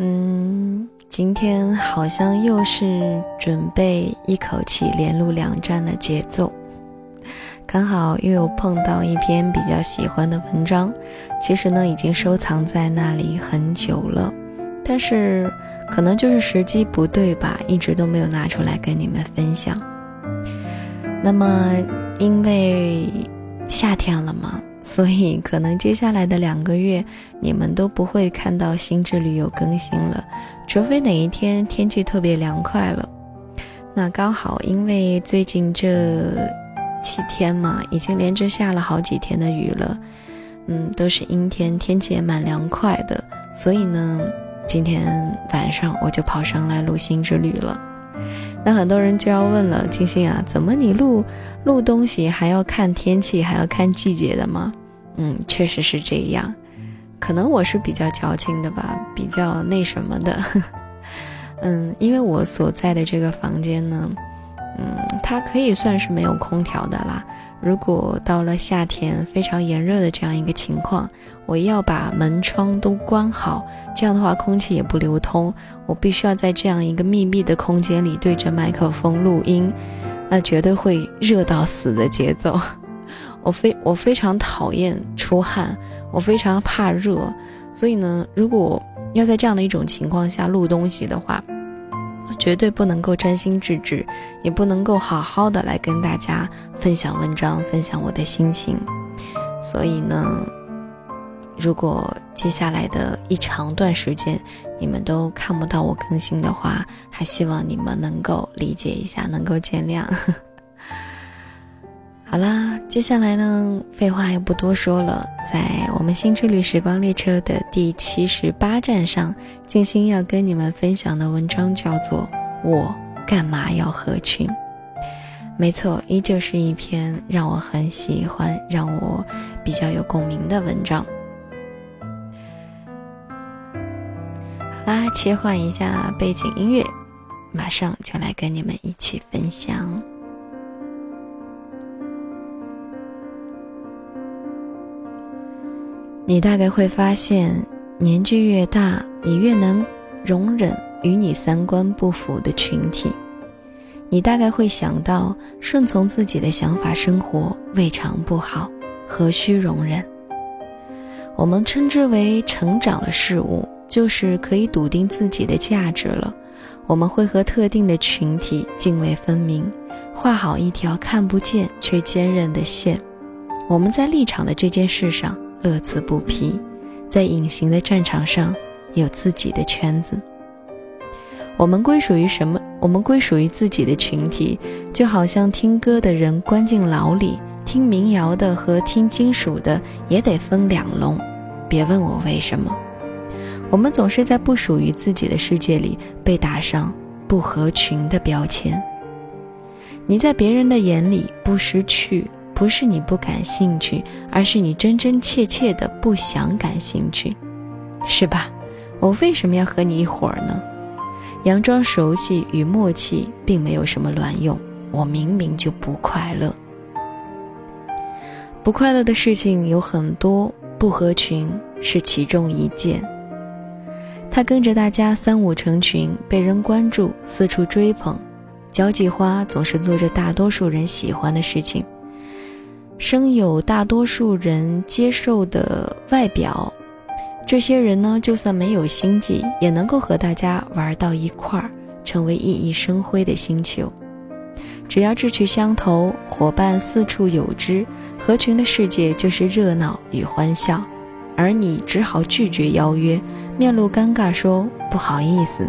嗯，今天好像又是准备一口气连录两站的节奏，刚好又有碰到一篇比较喜欢的文章，其实呢已经收藏在那里很久了，但是可能就是时机不对吧，一直都没有拿出来跟你们分享。那么因为夏天了嘛。所以，可能接下来的两个月，你们都不会看到新之旅有更新了，除非哪一天天气特别凉快了。那刚好，因为最近这七天嘛，已经连着下了好几天的雨了，嗯，都是阴天，天气也蛮凉快的。所以呢，今天晚上我就跑上来录新之旅了。那很多人就要问了，金星啊，怎么你录录东西还要看天气，还要看季节的吗？嗯，确实是这样，可能我是比较矫情的吧，比较那什么的。嗯，因为我所在的这个房间呢，嗯，它可以算是没有空调的啦。如果到了夏天非常炎热的这样一个情况，我要把门窗都关好，这样的话空气也不流通。我必须要在这样一个密闭的空间里对着麦克风录音，那绝对会热到死的节奏。我非我非常讨厌出汗，我非常怕热，所以呢，如果要在这样的一种情况下录东西的话。绝对不能够专心致志，也不能够好好的来跟大家分享文章，分享我的心情。所以呢，如果接下来的一长段时间你们都看不到我更新的话，还希望你们能够理解一下，能够见谅。好啦，接下来呢，废话也不多说了，在我们新之旅时光列车的第七十八站上，静心要跟你们分享的文章叫做《我干嘛要合群》。没错，依旧是一篇让我很喜欢、让我比较有共鸣的文章。好啦，切换一下背景音乐，马上就来跟你们一起分享。你大概会发现，年纪越大，你越能容忍与你三观不符的群体。你大概会想到，顺从自己的想法生活未尝不好，何须容忍？我们称之为成长的事物，就是可以笃定自己的价值了。我们会和特定的群体泾渭分明，画好一条看不见却坚韧的线。我们在立场的这件事上。乐此不疲，在隐形的战场上有自己的圈子。我们归属于什么？我们归属于自己的群体，就好像听歌的人关进牢里，听民谣的和听金属的也得分两笼。别问我为什么，我们总是在不属于自己的世界里被打上不合群的标签。你在别人的眼里不识趣。不是你不感兴趣，而是你真真切切的不想感兴趣，是吧？我为什么要和你一伙儿呢？佯装熟悉与默契并没有什么卵用，我明明就不快乐。不快乐的事情有很多，不合群是其中一件。他跟着大家三五成群，被人关注，四处追捧，交际花总是做着大多数人喜欢的事情。生有大多数人接受的外表，这些人呢，就算没有心计，也能够和大家玩到一块儿，成为熠熠生辉的星球。只要志趣相投，伙伴四处有之，合群的世界就是热闹与欢笑。而你只好拒绝邀约，面露尴尬说不好意思。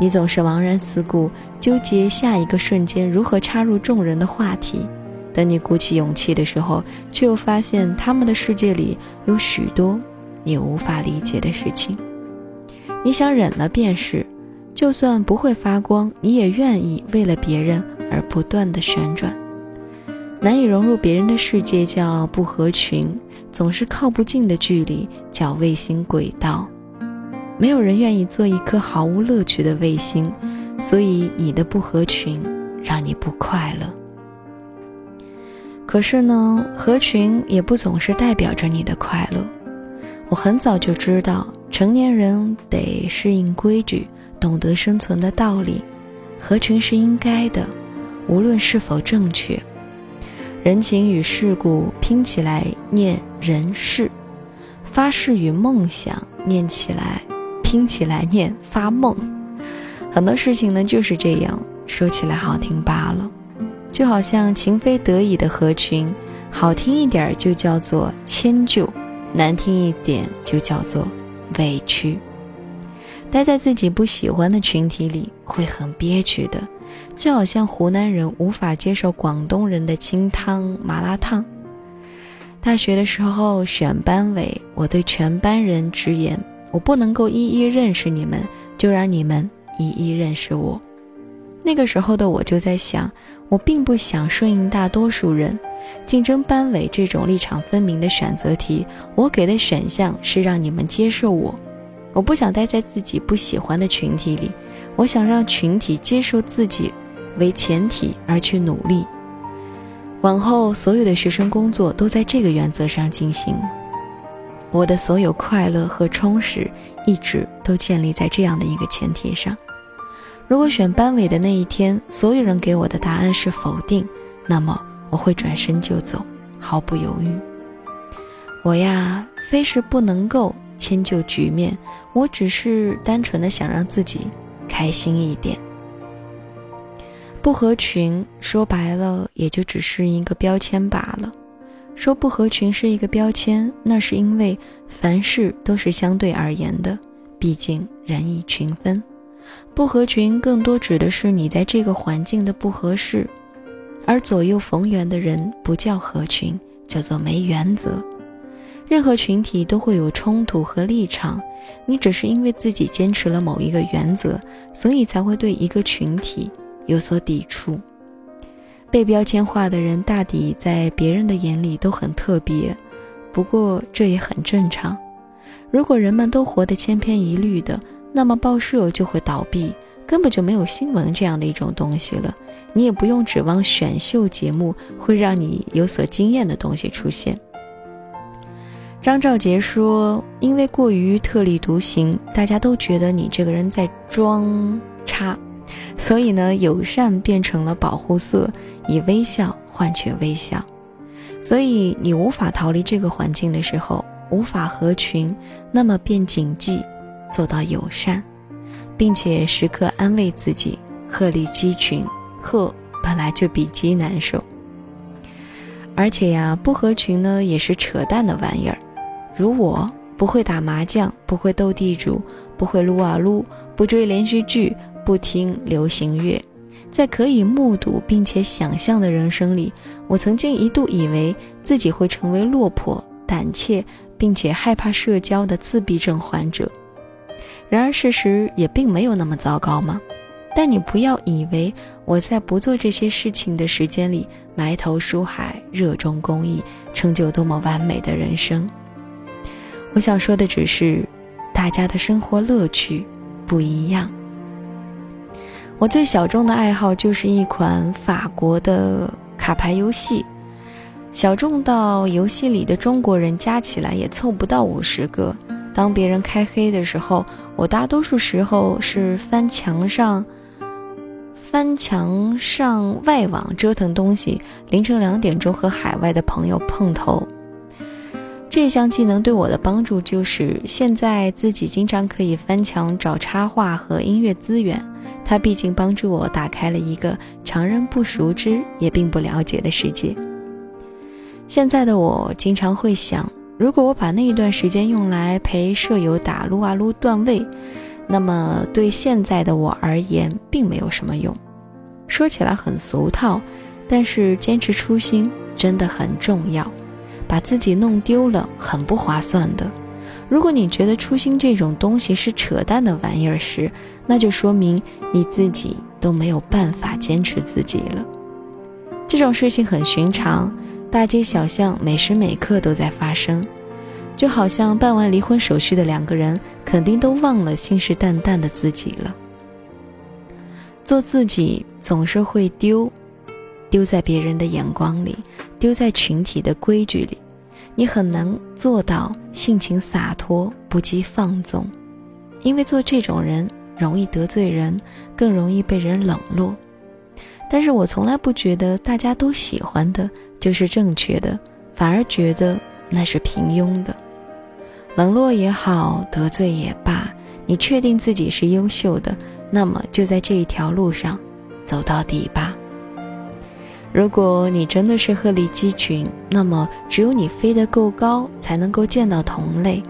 你总是茫然四顾，纠结下一个瞬间如何插入众人的话题。等你鼓起勇气的时候，却又发现他们的世界里有许多你无法理解的事情。你想忍了便是，就算不会发光，你也愿意为了别人而不断的旋转。难以融入别人的世界叫不合群，总是靠不近的距离叫卫星轨道。没有人愿意做一颗毫无乐趣的卫星，所以你的不合群让你不快乐。可是呢，合群也不总是代表着你的快乐。我很早就知道，成年人得适应规矩，懂得生存的道理，合群是应该的，无论是否正确。人情与世故拼起来念人事，发誓与梦想念起来拼起来念发梦。很多事情呢就是这样，说起来好听罢了，就好像情非得已的合群，好听一点就叫做迁就，难听一点就叫做。委屈，待在自己不喜欢的群体里会很憋屈的，就好像湖南人无法接受广东人的清汤麻辣烫。大学的时候选班委，我对全班人直言：我不能够一一认识你们，就让你们一一认识我。那个时候的我就在想，我并不想顺应大多数人。竞争班委这种立场分明的选择题，我给的选项是让你们接受我。我不想待在自己不喜欢的群体里，我想让群体接受自己为前提而去努力。往后所有的学生工作都在这个原则上进行。我的所有快乐和充实一直都建立在这样的一个前提上。如果选班委的那一天，所有人给我的答案是否定，那么。我会转身就走，毫不犹豫。我呀，非是不能够迁就局面，我只是单纯的想让自己开心一点。不合群，说白了，也就只是一个标签罢了。说不合群是一个标签，那是因为凡事都是相对而言的，毕竟人以群分。不合群更多指的是你在这个环境的不合适。而左右逢源的人不叫合群，叫做没原则。任何群体都会有冲突和立场，你只是因为自己坚持了某一个原则，所以才会对一个群体有所抵触。被标签化的人大抵在别人的眼里都很特别，不过这也很正常。如果人们都活得千篇一律的，那么报社就会倒闭。根本就没有新闻这样的一种东西了，你也不用指望选秀节目会让你有所惊艳的东西出现。张兆杰说：“因为过于特立独行，大家都觉得你这个人在装叉，所以呢，友善变成了保护色，以微笑换取微笑。所以你无法逃离这个环境的时候，无法合群，那么便谨记做到友善。”并且时刻安慰自己，鹤立鸡群，鹤本来就比鸡难受。而且呀，不合群呢也是扯淡的玩意儿。如我不会打麻将，不会斗地主，不会撸啊撸，不追连续剧，不听流行乐，在可以目睹并且想象的人生里，我曾经一度以为自己会成为落魄、胆怯，并且害怕社交的自闭症患者。然而事实也并没有那么糟糕吗？但你不要以为我在不做这些事情的时间里埋头书海、热衷公益，成就多么完美的人生。我想说的只是，大家的生活乐趣不一样。我最小众的爱好就是一款法国的卡牌游戏，小众到游戏里的中国人加起来也凑不到五十个。当别人开黑的时候，我大多数时候是翻墙上、翻墙上外网折腾东西，凌晨两点钟和海外的朋友碰头。这项技能对我的帮助就是，现在自己经常可以翻墙找插画和音乐资源。它毕竟帮助我打开了一个常人不熟知也并不了解的世界。现在的我经常会想。如果我把那一段时间用来陪舍友打撸啊撸段位，那么对现在的我而言并没有什么用。说起来很俗套，但是坚持初心真的很重要。把自己弄丢了很不划算的。如果你觉得初心这种东西是扯淡的玩意儿时，那就说明你自己都没有办法坚持自己了。这种事情很寻常。大街小巷，每时每刻都在发生，就好像办完离婚手续的两个人，肯定都忘了信誓旦旦的自己了。做自己总是会丢，丢在别人的眼光里，丢在群体的规矩里，你很难做到性情洒脱、不羁放纵，因为做这种人容易得罪人，更容易被人冷落。但是我从来不觉得大家都喜欢的就是正确的，反而觉得那是平庸的。冷落也好，得罪也罢，你确定自己是优秀的，那么就在这一条路上走到底吧。如果你真的是鹤立鸡群，那么只有你飞得够高，才能够见到同类。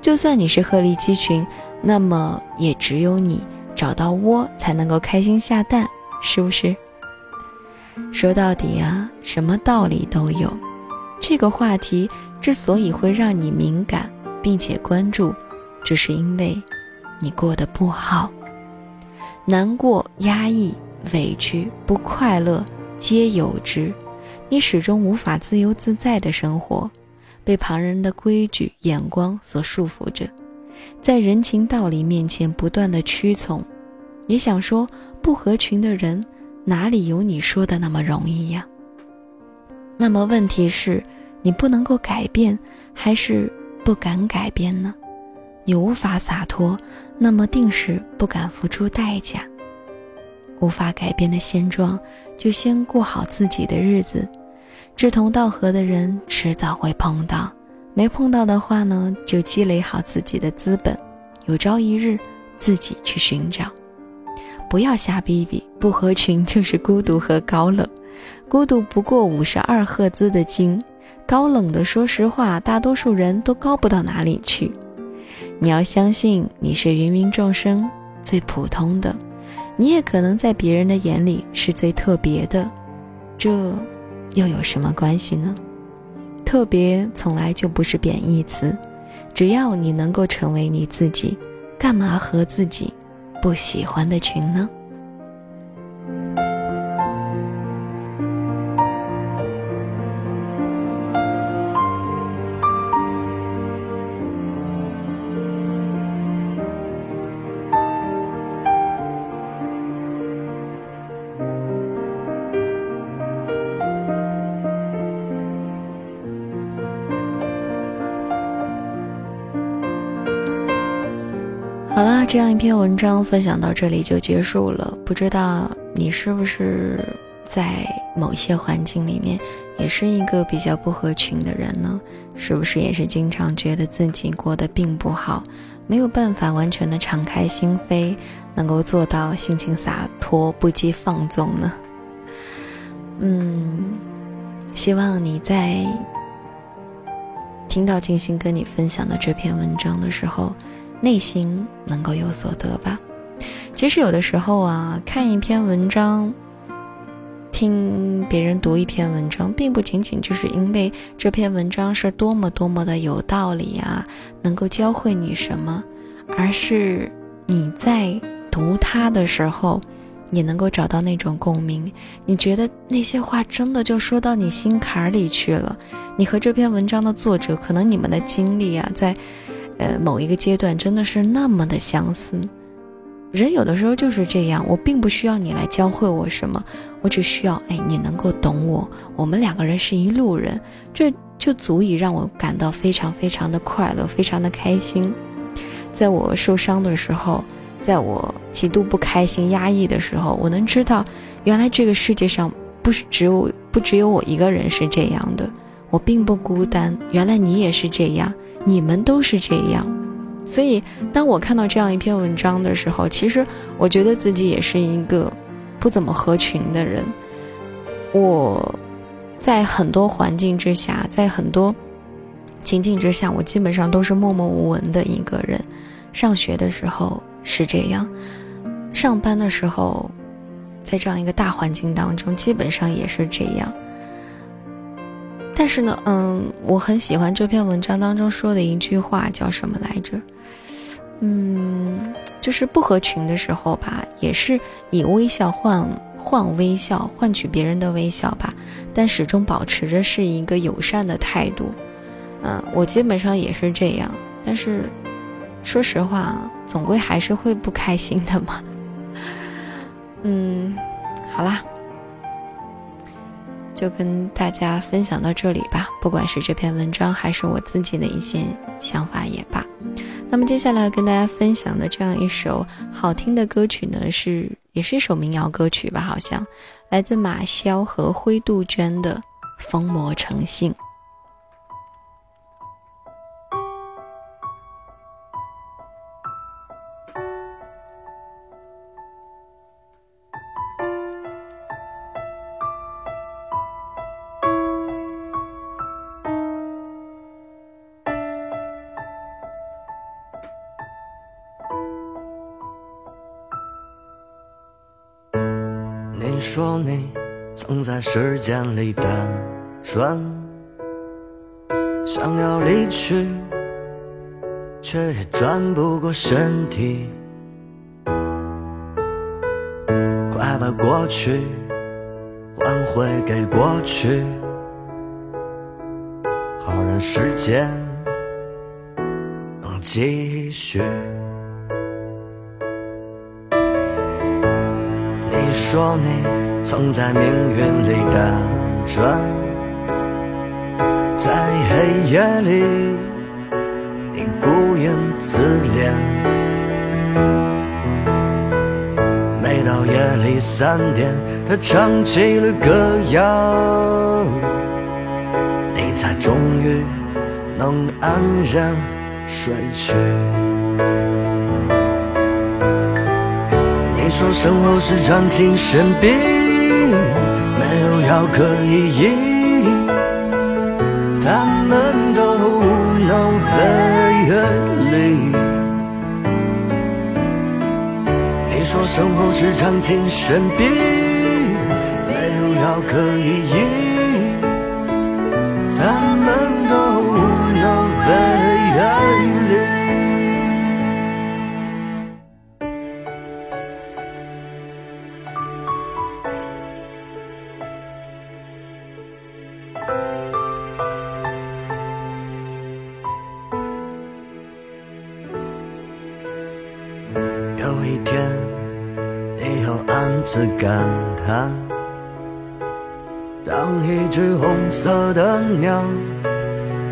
就算你是鹤立鸡群，那么也只有你找到窝，才能够开心下蛋，是不是？说到底啊，什么道理都有。这个话题之所以会让你敏感并且关注，只是因为你过得不好，难过、压抑、委屈、不快乐。皆有之，你始终无法自由自在的生活，被旁人的规矩眼光所束缚着，在人情道理面前不断的屈从。也想说不合群的人，哪里有你说的那么容易呀？那么问题是，你不能够改变，还是不敢改变呢？你无法洒脱，那么定是不敢付出代价。无法改变的现状，就先过好自己的日子。志同道合的人迟早会碰到，没碰到的话呢，就积累好自己的资本，有朝一日自己去寻找。不要瞎逼逼，不合群就是孤独和高冷。孤独不过五十二赫兹的经，高冷的，说实话，大多数人都高不到哪里去。你要相信，你是芸芸众生最普通的。你也可能在别人的眼里是最特别的，这又有什么关系呢？特别从来就不是贬义词，只要你能够成为你自己，干嘛和自己不喜欢的群呢？好了，这样一篇文章分享到这里就结束了。不知道你是不是在某些环境里面也是一个比较不合群的人呢？是不是也是经常觉得自己过得并不好，没有办法完全的敞开心扉，能够做到心情洒脱、不羁放纵呢？嗯，希望你在听到静心跟你分享的这篇文章的时候。内心能够有所得吧。其实有的时候啊，看一篇文章，听别人读一篇文章，并不仅仅就是因为这篇文章是多么多么的有道理啊，能够教会你什么，而是你在读它的时候，你能够找到那种共鸣。你觉得那些话真的就说到你心坎里去了。你和这篇文章的作者，可能你们的经历啊，在。呃，某一个阶段真的是那么的相似，人有的时候就是这样。我并不需要你来教会我什么，我只需要哎，你能够懂我。我们两个人是一路人，这就足以让我感到非常非常的快乐，非常的开心。在我受伤的时候，在我极度不开心、压抑的时候，我能知道，原来这个世界上不是只有不只有我一个人是这样的，我并不孤单。原来你也是这样。你们都是这样，所以当我看到这样一篇文章的时候，其实我觉得自己也是一个不怎么合群的人。我在很多环境之下，在很多情境之下，我基本上都是默默无闻的一个人。上学的时候是这样，上班的时候，在这样一个大环境当中，基本上也是这样。但是呢，嗯，我很喜欢这篇文章当中说的一句话，叫什么来着？嗯，就是不合群的时候吧，也是以微笑换换微笑，换取别人的微笑吧，但始终保持着是一个友善的态度。嗯，我基本上也是这样，但是说实话，总归还是会不开心的嘛。嗯，好啦。就跟大家分享到这里吧。不管是这篇文章，还是我自己的一些想法也罢。那么接下来跟大家分享的这样一首好听的歌曲呢，是也是一首民谣歌曲吧？好像来自马潇和灰杜鹃的《疯魔成性》。你说你曾在时间里打转，想要离去，却也转不过身体。快把过去还回给过去，好让时间能继续。说你曾在命运里打转，在黑夜里你孤影自怜，每到夜里三点，他唱起了歌谣，你才终于能安然睡去。说生活是场精神病，没有药可以医，他们都无能为力。你说生活是场精神病，没有药可以医，感叹，当一只红色的鸟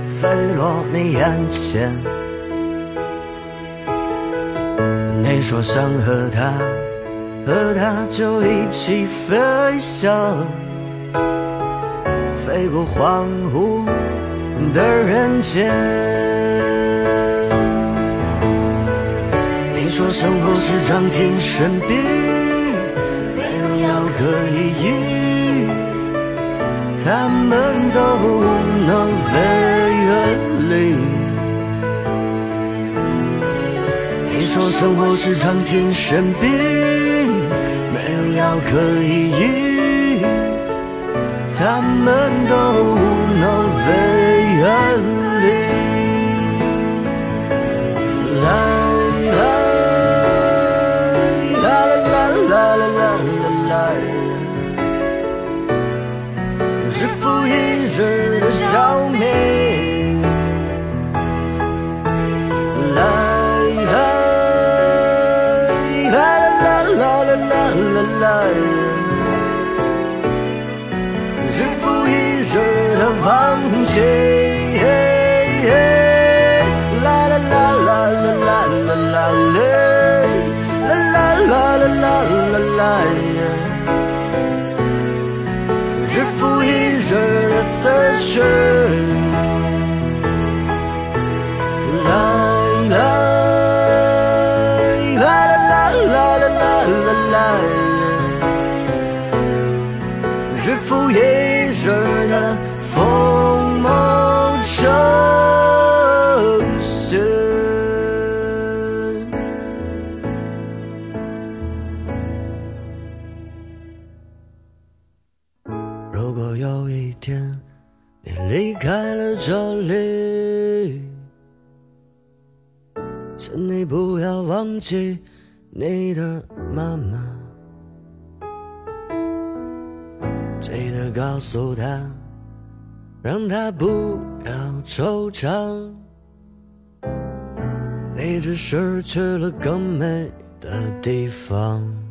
飞落你眼前，你说想和它，和它就一起飞翔，飞过荒芜的人间。你说生活是场精神病，可以医，他们都无能为力。你说生活是场精神病，没有药可以医，他们都复一日的着迷。啦啦啦啦啦啦啦啦，日复一日的忘记。在睡，来来，来来来来来来来，日复一日的风梦成雪。如果有一天。你离开了这里，请你不要忘记你的妈妈，记得告诉她，让她不要惆怅，你只失去了更美的地方。